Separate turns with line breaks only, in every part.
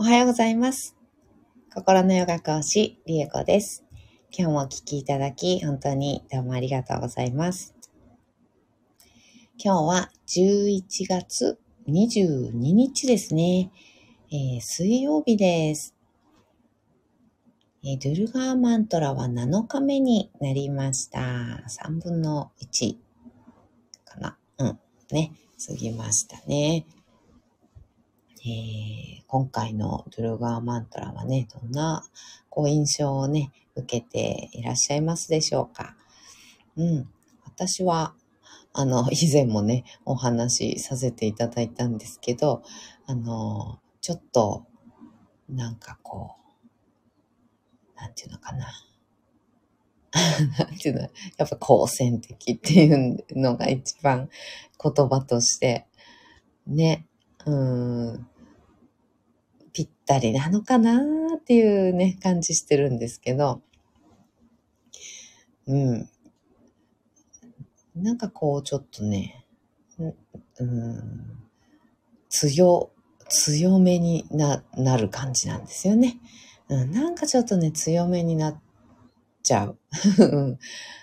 おはようございます。心のヨガ講師、リエコです。今日もお聞きいただき、本当にどうもありがとうございます。今日は11月22日ですね。えー水曜日です。えードゥルガーマントラは7日目になりました。3分の1かな。うん。ね。過ぎましたね。えー今回のドゥルガーマントラはね、どんなこう印象をね、受けていらっしゃいますでしょうか？うん。私は、あの、以前もね、お話しさせていただいたんですけど、あの、ちょっと、なんかこう、なんていうのかな？なんていうの、やっぱ好戦的っていうのが一番言葉として、ね、うん、ぴったりなのかなっていうね、感じしてるんですけど、うん。なんかこう、ちょっとね、ううん、強、強めにな、なる感じなんですよね。うん、なんかちょっとね、強めになっちゃう。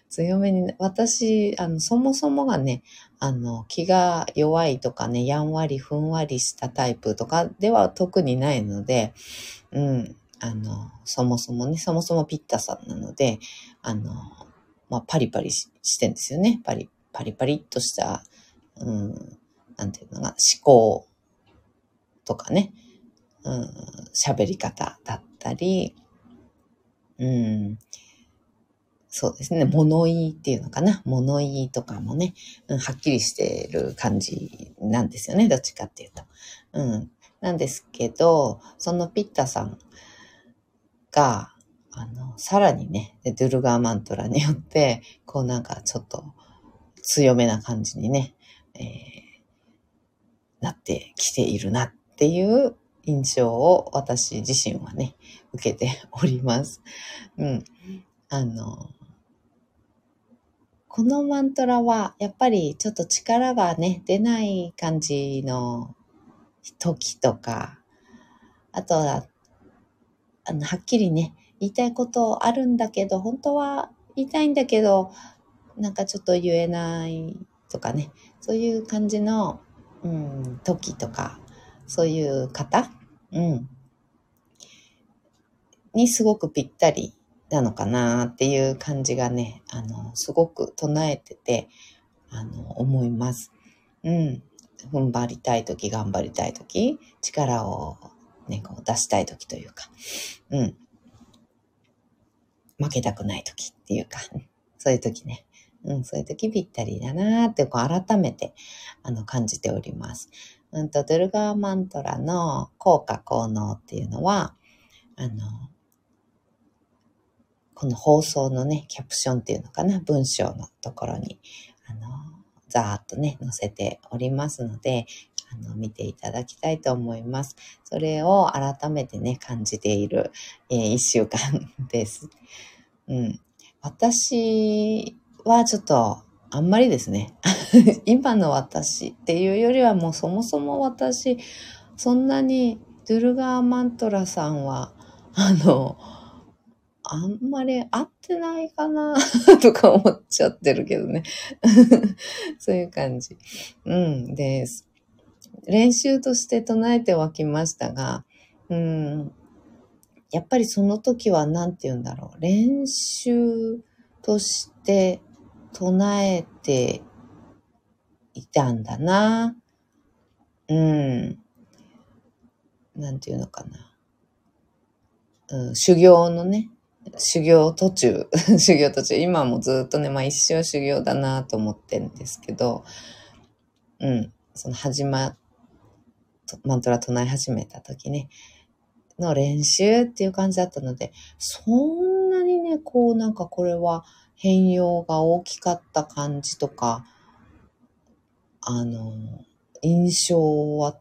強めに、私、あの、そもそもがね、あの、気が弱いとかね、やんわりふんわりしたタイプとかでは特にないので、うん、あの、そもそもね、そもそもピッタさんなので、あの、まあ、パリパリししてんですよね。パリ、パリパリっとした、うん、なんていうのが、思考とかね、うん、喋り方だったり、うん、そうですね。物言いっていうのかな。物言いとかもね、うん、はっきりしてる感じなんですよね。どっちかっていうと。うん。なんですけど、そのピッタさんが、あの、さらにね、ドゥルガーマントラによって、こうなんかちょっと強めな感じにね、えーなってきているなっていう印象を私自身はね、受けております。うん。あの、このマントラは、やっぱりちょっと力がね、出ない感じの時とか、あとは、あの、はっきりね、言いたいことあるんだけど、本当は言いたいんだけど、なんかちょっと言えないとかね、そういう感じの、うん、時とか、そういう方、うん、にすごくぴったりなのかなっていう感じがね、あの、すごく唱えてて、あの、思います。うん。踏ん張りたいとき、頑張りたいとき、力をね、こう出したいときというか、うん。負けたくないときっていうか、そういうときね。うん、そういうときぴったりだなーって、こう改めて、あの、感じております。うんと、ドルガーマントラの効果効能っていうのは、あの、この放送のね、キャプションっていうのかな、文章のところに、あの、ざーっとね、載せておりますので、あの、見ていただきたいと思います。それを改めてね、感じている、えー一週間 です。うん。私はちょっと、あんまりですね。今の私っていうよりはもうそもそも私、そんなにドゥルガーマントラさんは、あの、あんまり合ってないかな とか思っちゃってるけどね。そういう感じ。うん、です。練習として唱えてはきましたが、うん、やっぱりその時は何て言うんだろう。練習として唱えていたんだな。うん。なんていうのかな。うん、修行のね、修行途中、修行途中、今もずっとね、まあ一生修行だなと思ってるんですけど、うん、その始ま、マントラ唱え始めた時ね、の練習っていう感じだったので、そんなにね、こうなんかこれは変容が大きかった感じとか、あの、印象は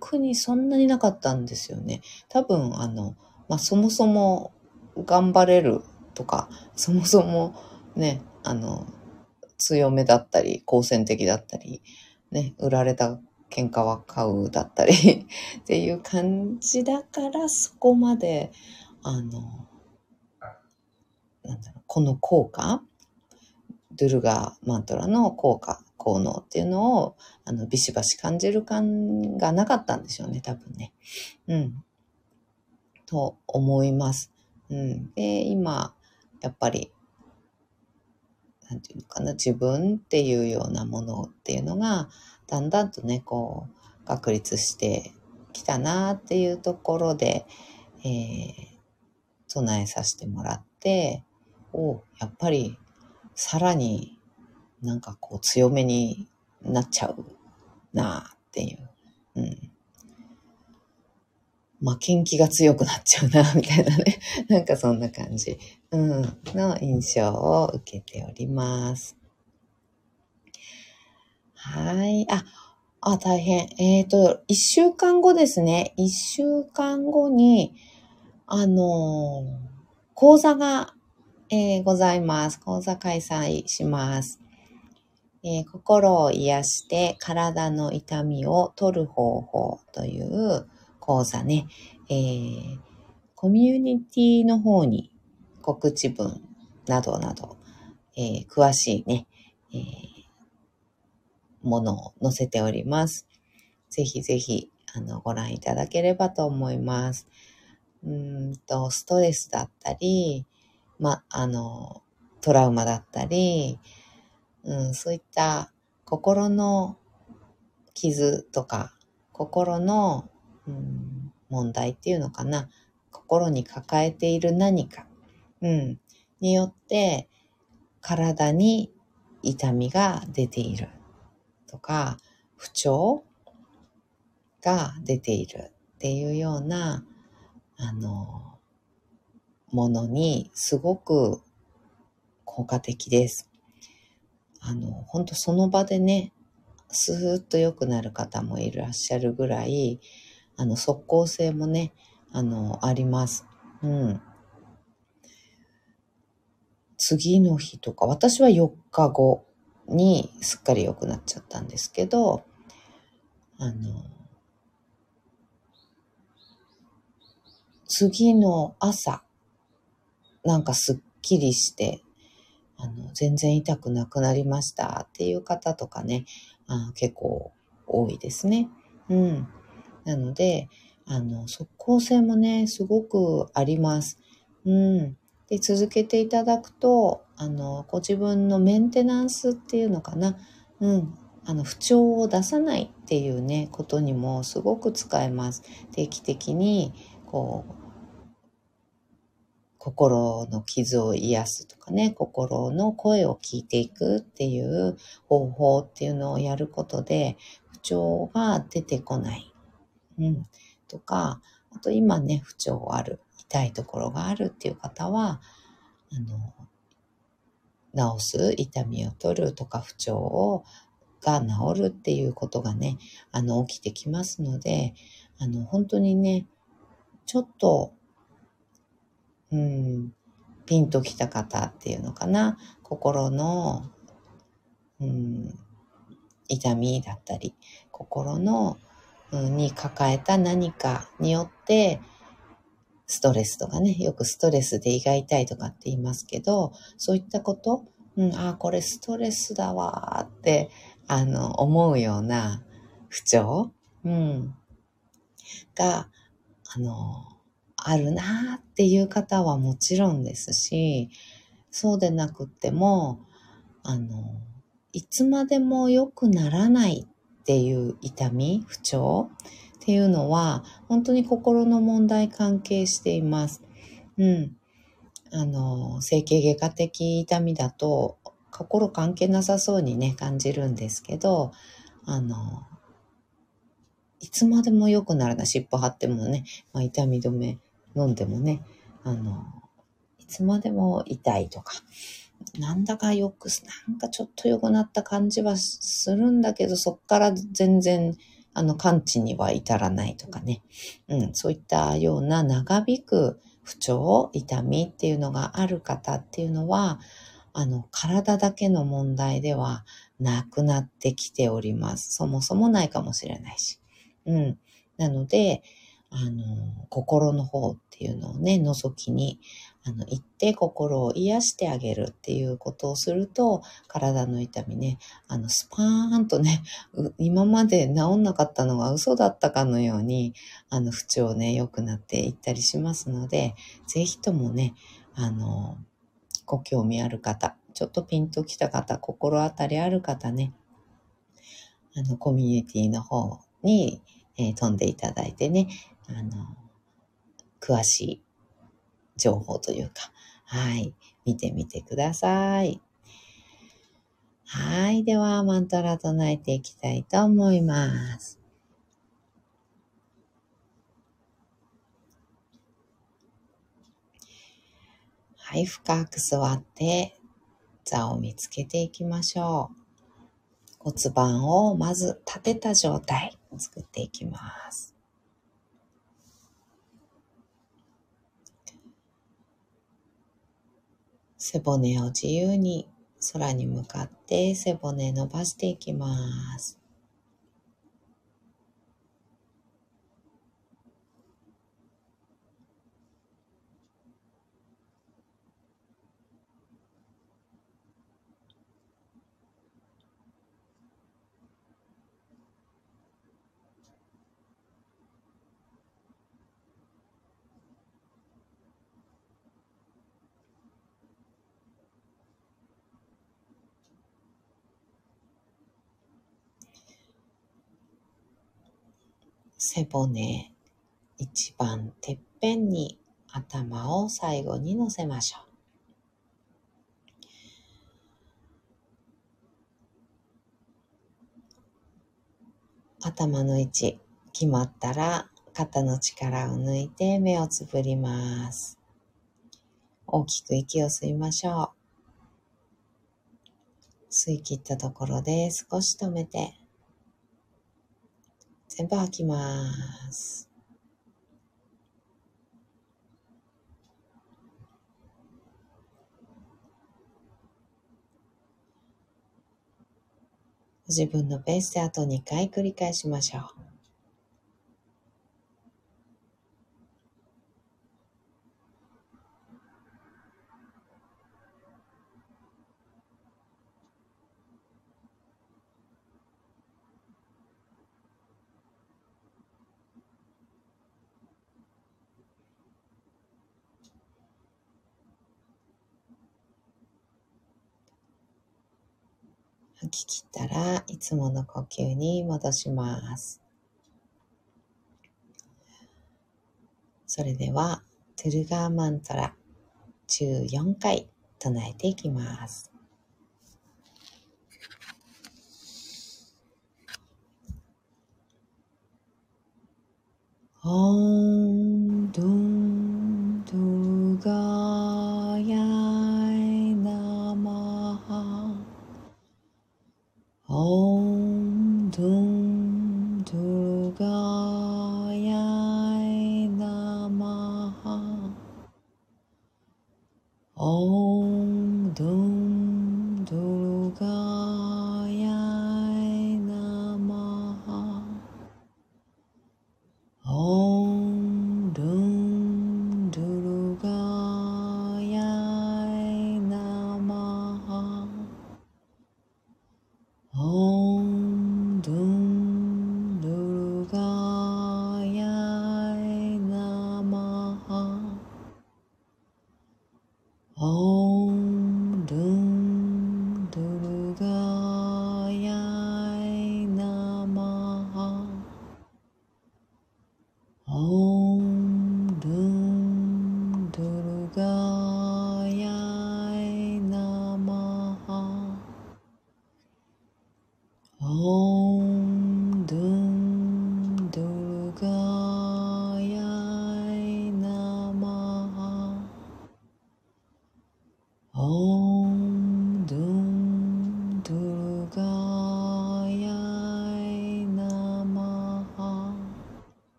特にそんなになかったんですよね。多分、あの、まあ、そもそも頑張れるとか、そもそもね、あの、強めだったり、好戦的だったり、ね、売られた喧嘩は買うだったり っていう感じだからそこまで、あの、なんだろう、この効果、ドゥルガーマントラの効果、効能っていうのを、あの、ビシバシ感じる感がなかったんでしょうね、多分ね。うん。と思います。うん。で、今、やっぱり、なんていうのかな、自分っていうようなものっていうのが、だんだんとね、こう、確立してきたなっていうところで、えー、唱えさせてもらって、おやっぱり、さらになんかこう強めになっちゃうなっていう。うん。負けん気が強くなっちゃうな、みたいなね。なんかそんな感じ、うん、の印象を受けております。はい。あ、あ、大変。えっ、ー、と、一週間後ですね。一週間後に、あのー、講座が、えー、ございます。講座開催します。え心を癒して体の痛みを取る方法という講座ね、えー、コミュニティの方に告知文などなど、えー、詳しいね、えー、ものを載せております。ぜひぜひ、あの、ご覧いただければと思います。うんと、ストレスだったり、ま、あの、トラウマだったり、うん、そういった心の傷とか、心のうん、問題っていうのかな。心に抱えている何か、うん、によって体に痛みが出ている。とか、不調が出ている。っていうような、あの、ものにすごく効果的です。あの、本当その場でね、スーッと良くなる方もいらっしゃるぐらい、あの、即効性もね、あの、あります。うん。次の日とか、私は4日後にすっかり良くなっちゃったんですけど、あの、次の朝、なんかすっきりして、あの、全然痛くなくなりましたっていう方とかね、あ結構多いですね。うん。なので、あの、即効性もね、すごくあります。うん。で、続けていただくと、あの、ご自分のメンテナンスっていうのかな。うん。あの、不調を出さないっていうね、ことにもすごく使えます。定期的に、こう、心の傷を癒すとかね、心の声を聞いていくっていう方法っていうのをやることで、不調が出てこない。うん、とか、あと今ね、不調ある、痛いところがあるっていう方は、あの、治す、痛みを取るとか不調をが治るっていうことがね、あの、起きてきますので、あの、本当にね、ちょっと、うん、ピンときた方っていうのかな、心の、うん、痛みだったり、心のに抱えた何かによって、ストレスとかね、よくストレスで胃が痛いとかって言いますけど、そういったこと、うん、ああ、これストレスだわって、あの、思うような不調、うん、が、あの、あるなっていう方はもちろんですし、そうでなくっても、あの、いつまでも良くならないっていう痛み、不調っていうのは、本当に心の問題関係しています。うん。あの、整形外科的痛みだと、心関係なさそうにね、感じるんですけど、あの、いつまでも良くならない。尻尾張ってもね、まあ、痛み止め飲んでもね、あの、いつまでも痛いとか、なんだかよく、なんかちょっと良くなった感じはするんだけど、そっから全然、あの、完治には至らないとかね。うん、そういったような長引く不調、痛みっていうのがある方っていうのは、あの、体だけの問題ではなくなってきております。そもそもないかもしれないし。うん。なので、あの、心の方っていうのをね、覗きに、あの、行って心を癒してあげるっていうことをすると、体の痛みね、あの、スパーンとね、今まで治んなかったのが嘘だったかのように、あの、不調ね、良くなっていったりしますので、ぜひともね、あの、ご興味ある方、ちょっとピンときた方、心当たりある方ね、あの、コミュニティの方に、えー、飛んでいただいてね、あの、詳しい情報というか、はい、見てみてください。はい。では、マントラ唱えていきたいと思います。はい。深く座って、座を見つけていきましょう。骨盤をまず立てた状態作っていきます。背骨を自由に空に向かって背骨伸ばしていきます。背骨、一番てっぺんに頭を最後に乗せましょう。頭の位置決まったら肩の力を抜いて目をつぶります。大きく息を吸いましょう。吸い切ったところで少し止めて全部吐きます。自分のペースであと2回繰り返しましょう。吐き切ったらいつもの呼吸に戻します。それでは、トゥルガーマントラ14回唱えていきます。オンドントゥガ Om Dum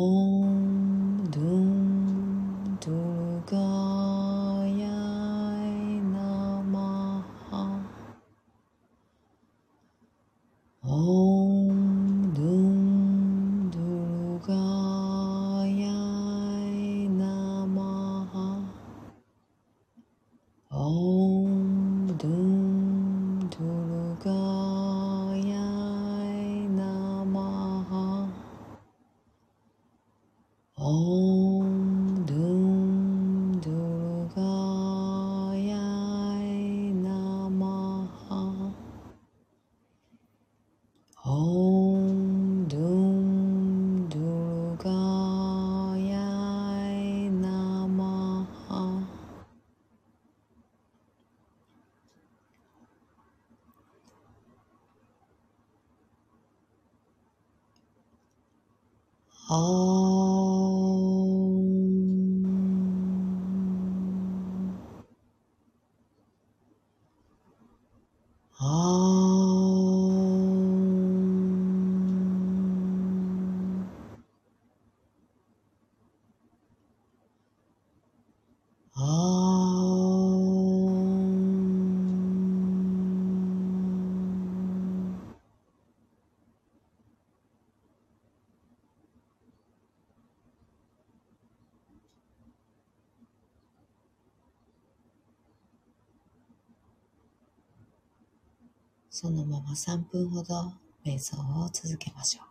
Om Dum そのまま3分ほど瞑想を続けましょう。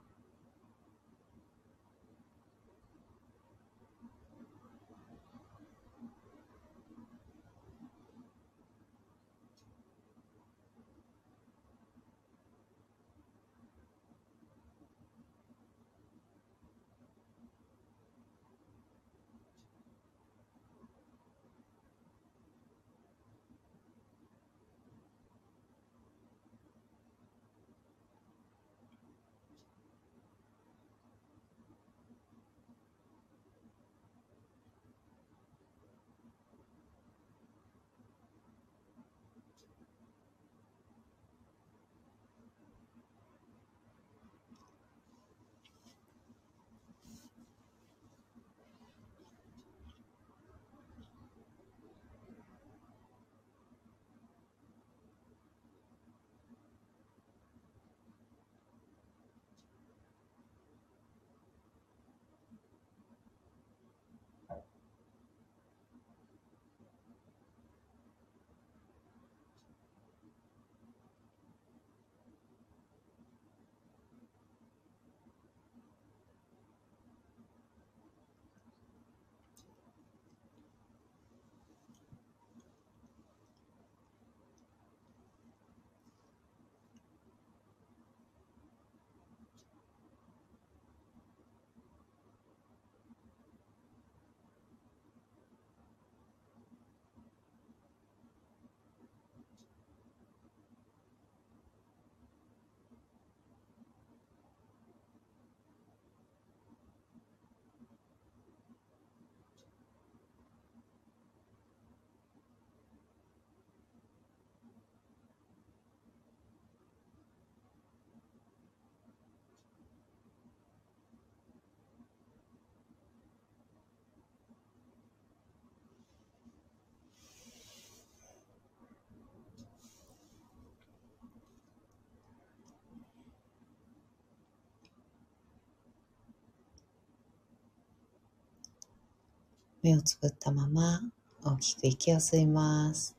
目をつぶったまま大きく息を吸います。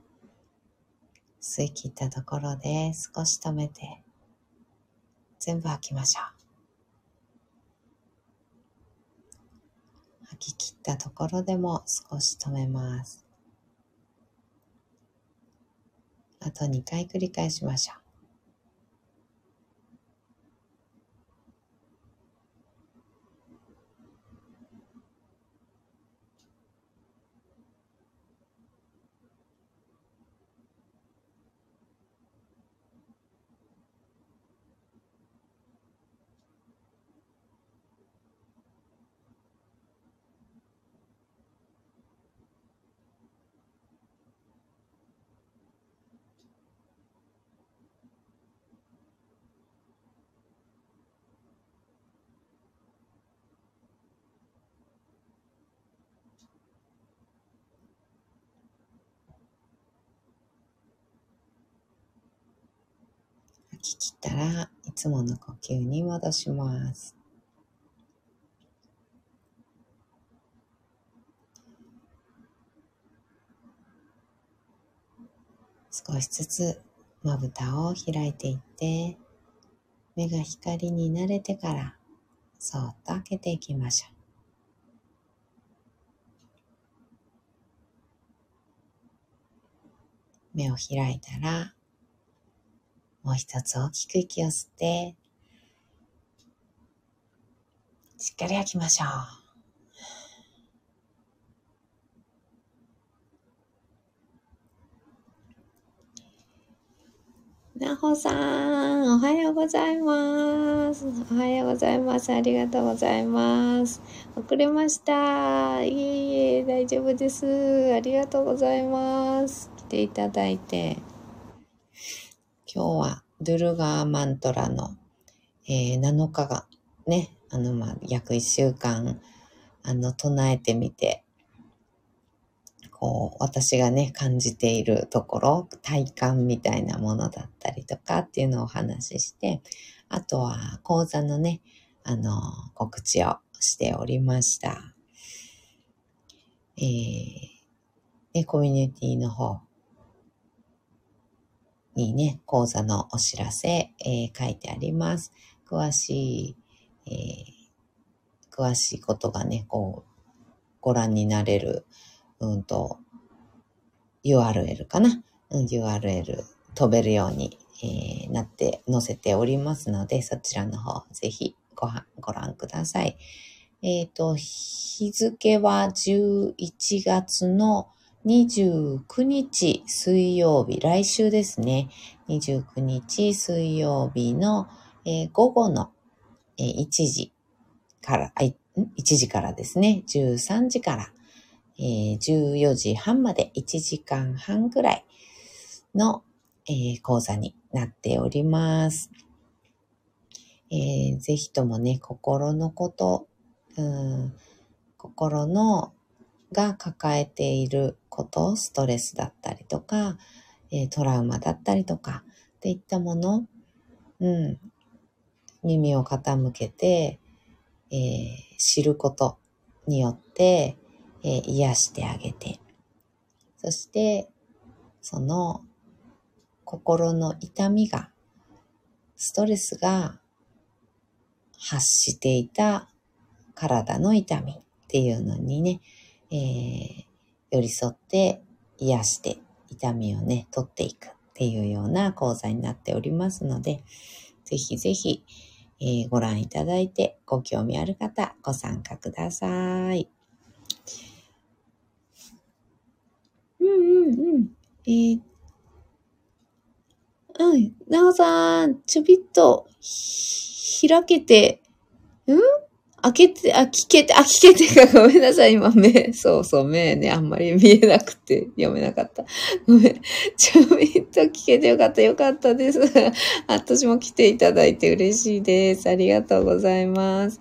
吸い切ったところで少し止めて全部吐きましょう。吐き切ったところでも少し止めます。あと2回繰り返しましょう。吐き切ったらいつもの呼吸に戻します。少しずつまぶたを開いていって目が光に慣れてからそっと開けていきましょう。目を開いたらもう一つ大きく息を吸って、しっかり吐きましょう。なほさん、おはようございます。おはようございます。ありがとうございます。遅れました。いえいえ、大丈夫です。ありがとうございます。来ていただいて。今日は、ドゥルガーマントラの、えー、7日がね、あの、まあ、約1週間、あの、唱えてみて、こう、私がね、感じているところ、体感みたいなものだったりとかっていうのをお話しして、あとは講座のね、あの、告知をしておりました。えー、で、コミュニティの方にね、講座のお知らせ、えー、書いてあります。詳しい、えー、詳しいことがね、こう、ご覧になれるうんと、URL かな、うん、URL 飛べるように、えー、なって載せておりますので、そちらの方ぜひごはご覧ください。えっ、ー、と、日付は11月の29日水曜日、来週ですね。29日水曜日の、えー、午後の、えー、1時から、1時からですね、13時から、えー、14時半まで1時間半ぐらいの、えー、講座になっております。えー、ぜひともね、心のこと、うん、心のが抱えていること、ストレスだったりとか、えー、トラウマだったりとか、っていったもの、うん、耳を傾けて、えー、知ることによって、えー、癒してあげて、そして、その心の痛みが、ストレスが発していた体の痛みっていうのにね、えー、寄り添って癒して痛みをね、取っていくっていうような講座になっておりますので、ぜひぜひ、えー、ご覧いただいてご興味ある方ご参加ください。うんうんうん。えー、うん。なおさん、ちょびっと、開けて、ん？開けて、あ、聞けて、あ、聞けてか、ごめんなさい、今、目、そうそう、目ね、あんまり見えなくて読めなかった。ごめん。ちょびっと聞けてよかった、よかったです。私も来ていただいて嬉しいです。ありがとうございます。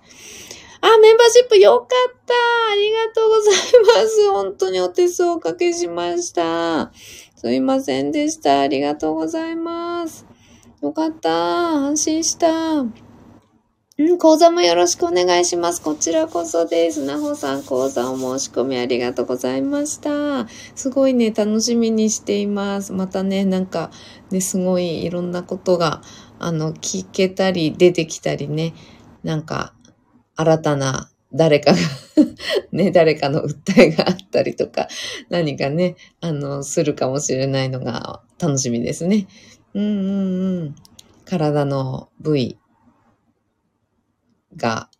あ、メンバーシップよかったありがとうございます。本当にお手数をおかけしました。すいませんでした。ありがとうございます。よかった。安心した。うん、講座もよろしくお願いします。こちらこそです。なほさん、講座お申し込みありがとうございました。すごいね、楽しみにしています。またね、なんか、ね、すごいいろんなことが、あの、聞けたり、出てきたりね、なんか、新たな誰かが ね、誰かの訴えがあったりとか、何かね、あの、するかもしれないのが楽しみですね。うんうんうん。体の部位が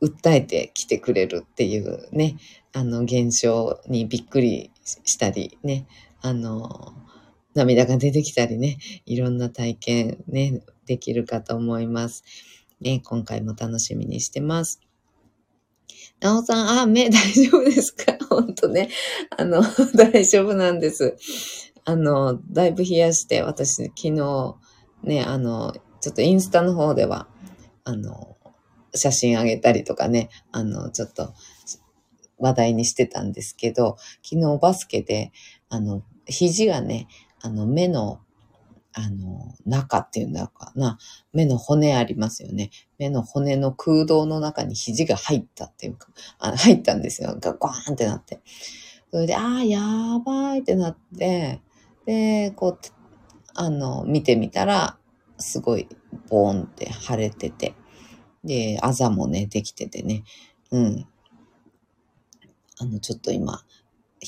訴えてきてくれるっていうね、あの現象にびっくりしたりね、あの、涙が出てきたりね、いろんな体験ね、できるかと思います。ね、今回も楽しみにしてます。なおさん、あ、目 大丈夫ですか？本当ね。あの、大丈夫なんです。あの、だいぶ冷やして、私、昨日、ね、あの、ちょっとインスタの方では、あの、写真あげたりとかね、あの、ちょっと話題にしてたんですけど、昨日バスケで、あの、肘がね、あの、目のあの、中っていうんだかな、目の骨ありますよね。目の骨の空洞の中に肘が入ったっていうか、あ入ったんですよ。ガゴーンってなって。それで、ああ、やばいってなって、で、こう、あの、見てみたら、すごい、ボーンって腫れてて、で、あざもね、できててね、うん。あの、ちょっと今、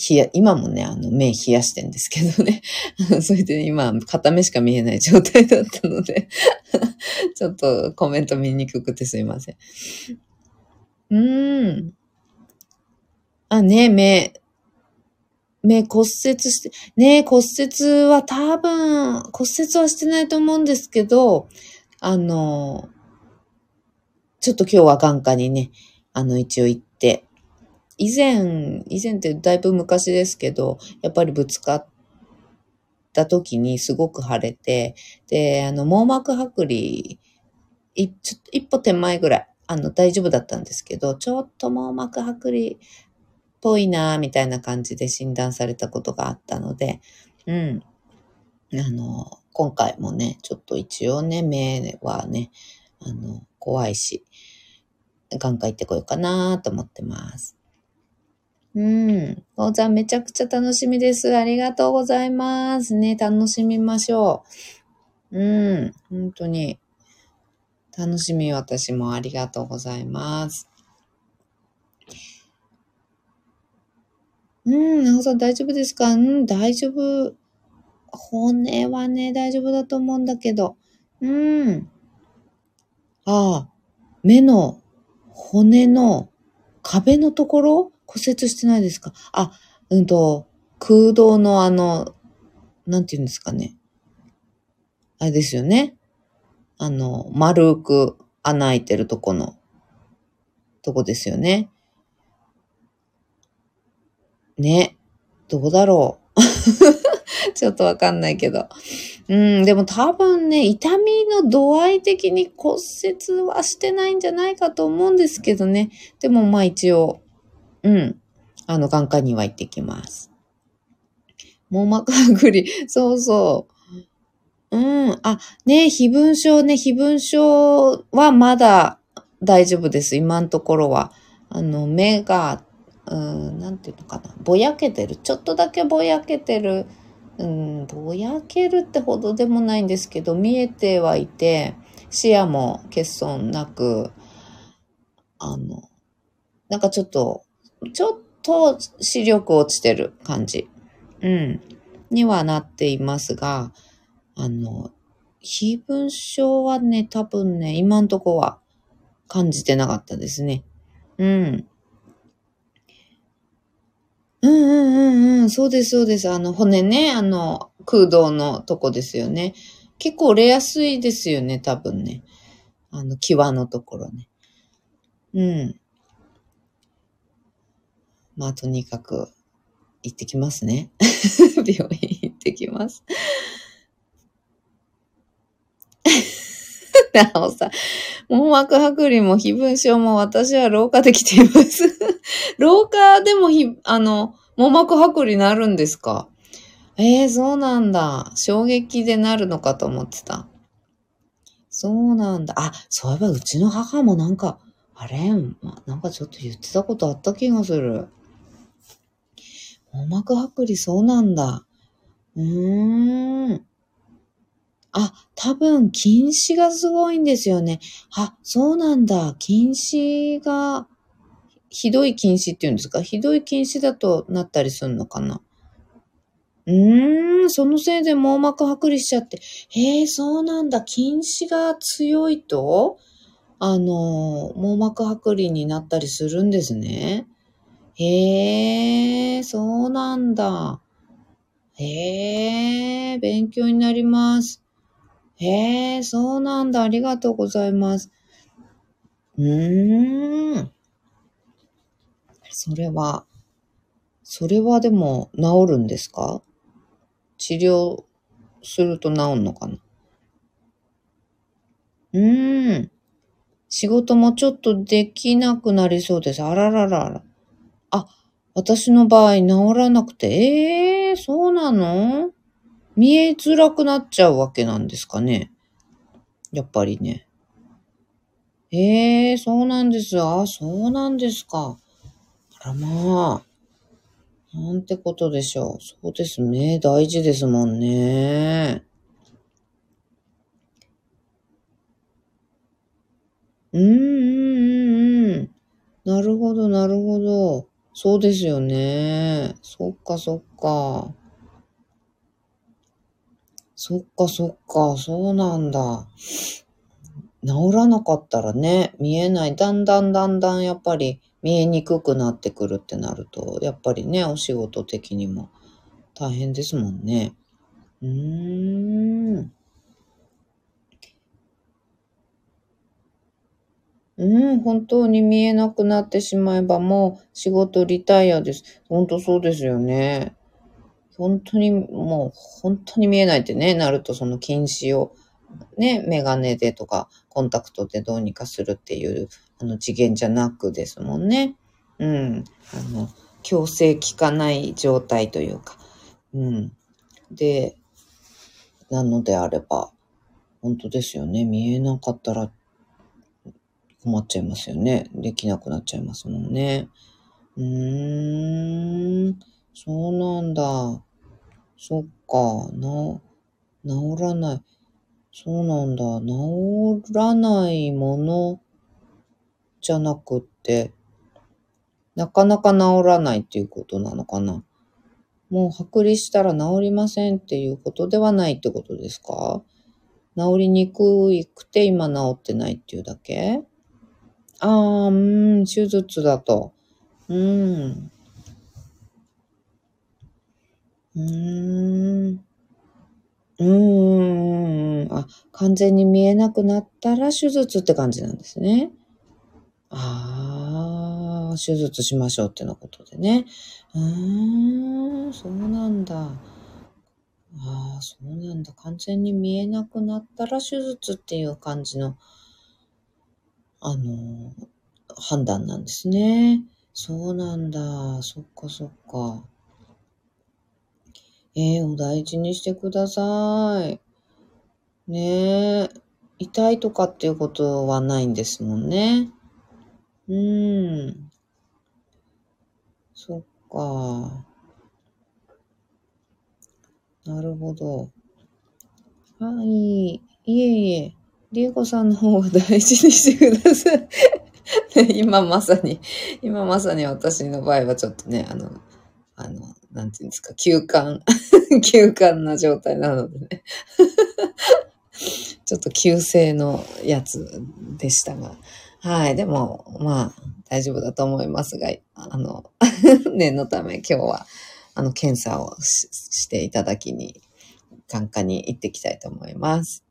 冷や、今もね、あの、目冷やしてんですけどね。それで今、片目しか見えない状態だったので ちょっとコメント見にくくてすいません。うーん。あ、ね、目、目骨折して、ね、骨折は多分、骨折はしてないと思うんですけど、あの、ちょっと今日は眼科にね、あの、一応行って、以前、以前ってだいぶ昔ですけど、やっぱりぶつかった時にすごく腫れて、で、あの、網膜剥離、一歩手前ぐらい、あの、大丈夫だったんですけど、ちょっと網膜剥離っぽいなみたいな感じで診断されたことがあったので、うん。あの、今回もね、ちょっと一応ね、目はね、あの、怖いし、眼科行ってこようかなと思ってます。うん。おちゃんめちゃくちゃ楽しみです。ありがとうございます。ね、楽しみましょう。うん。本当に。楽しみ私もありがとうございます。うん、なおさん大丈夫ですか？うん、大丈夫。骨はね、大丈夫だと思うんだけど。うん。ああ、目の骨の壁のところ？骨折してないですか？あ、うんと、空洞のあの、なんて言うんですかね？あれですよね？あの、丸く穴開いてるとこの、とこですよね？ね。どうだろう？ちょっとわかんないけど。うん、でも多分ね、痛みの度合い的に骨折はしてないんじゃないかと思うんですけどね。でもまあ一応、うん。あの、眼科には行ってきます。網膜剥離。そうそう。うん。あ、ね、非分症ね、非分症はまだ大丈夫です。今のところは。あの、目が、うん、なんていうのかな。ぼやけてる。ちょっとだけぼやけてる。うん、ぼやけるってほどでもないんですけど、見えてはいて、視野も欠損なく、あの、なんかちょっとちょっと視力落ちてる感じ、うん、にはなっていますが、あの、非分症はね、多分ね、今んとこは感じてなかったですね。うん。うんうんうんうん、そうです、そうです。あの、骨ね、あの、空洞のとこですよね。結構折れやすいですよね、多分ね。あの、際のところね。うん。まあ、とにかく、行ってきますね。病院行ってきます。なおさ、網膜剥離も非分症も私は老化できています。老化でもひ、あの、網膜剥離になるんですか？ええー、そうなんだ。衝撃でなるのかと思ってた。そうなんだ。あ、そういえばうちの母もなんか、あれ？なんかちょっと言ってたことあった気がする。網膜剥離そうなんだ。うーん。あ、多分、禁止がすごいんですよね。あ、そうなんだ。禁止が、ひどい禁止っていうんですか？ひどい禁止だとなったりするのかな？うーん、そのせいで網膜剥離しちゃって。へえ、そうなんだ。禁止が強いと、あの、網膜剥離になったりするんですね。へえ、そうなんだ。へえ、勉強になります。へえ、そうなんだ。ありがとうございます。うーん。それは、それはでも治るんですか？治療すると治るのかな？うーん。仕事もちょっとできなくなりそうです。あらららら。あ、私の場合治らなくて、ええー、そうなの？見えづらくなっちゃうわけなんですかね。やっぱりね。ええー、そうなんですよ。あ、そうなんですか。あらまあ。なんてことでしょう。そうですね。大事ですもんね。うんうんうんうん。なるほど、なるほど。そうですよね。そっかそっか。そっかそっか、そうなんだ。治らなかったらね、見えない。だんだんだんだんやっぱり見えにくくなってくるってなると、やっぱりね、お仕事的にも大変ですもんね。うーん。うん、本当に見えなくなってしまえばもう仕事リタイアです。本当そうですよね。本当にもう本当に見えないってね、なるとその近視をね、メガネでとかコンタクトでどうにかするっていうあの次元じゃなくですもんね。うん。あの、強制効かない状態というか。うん。で、なのであれば、本当ですよね。見えなかったら困っちゃいますよね。できなくなっちゃいますもんね。うーん、そうなんだ。そっか、な、治らない。そうなんだ。治らないものじゃなくって、なかなか治らないっていうことなのかな。もう剥離したら治りませんっていうことではないってことですか？治りにくいくて今治ってないっていうだけ？ああ、うん、手術だと。うん。うーん。うーん。あ、完全に見えなくなったら手術って感じなんですね。ああ、手術しましょうってのことでね。うーん、そうなんだ。ああ、そうなんだ。完全に見えなくなったら手術っていう感じのあの、判断なんですね。そうなんだ。そっかそっか。えー、お大事にしてください。ねえ。痛いとかっていうことはないんですもんね。うーん。そっか。なるほど。はい。いえいえ。りえこさんの方が大事にしてください。今まさに、今まさに私の場合はちょっとね、あの、あの、なんていうんですか、休館、休館な状態なのでね。ちょっと急性のやつでしたが。はい。でも、まあ、大丈夫だと思いますが、あの、念のため今日は、あの、検査をしていただきに、眼科に行ってきたいと思います。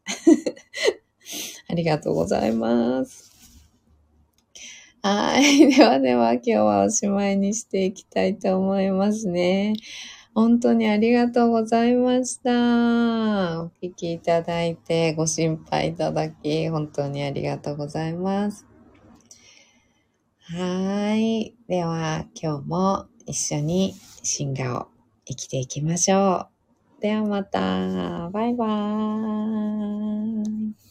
ありがとうございます。はい。ではでは今日はおしまいにしていきたいと思いますね。本当にありがとうございました。お聞きいただいてご心配いただき、本当にありがとうございます。はい。では今日も一緒に進化を生きていきましょう。ではまた。バイバーイ。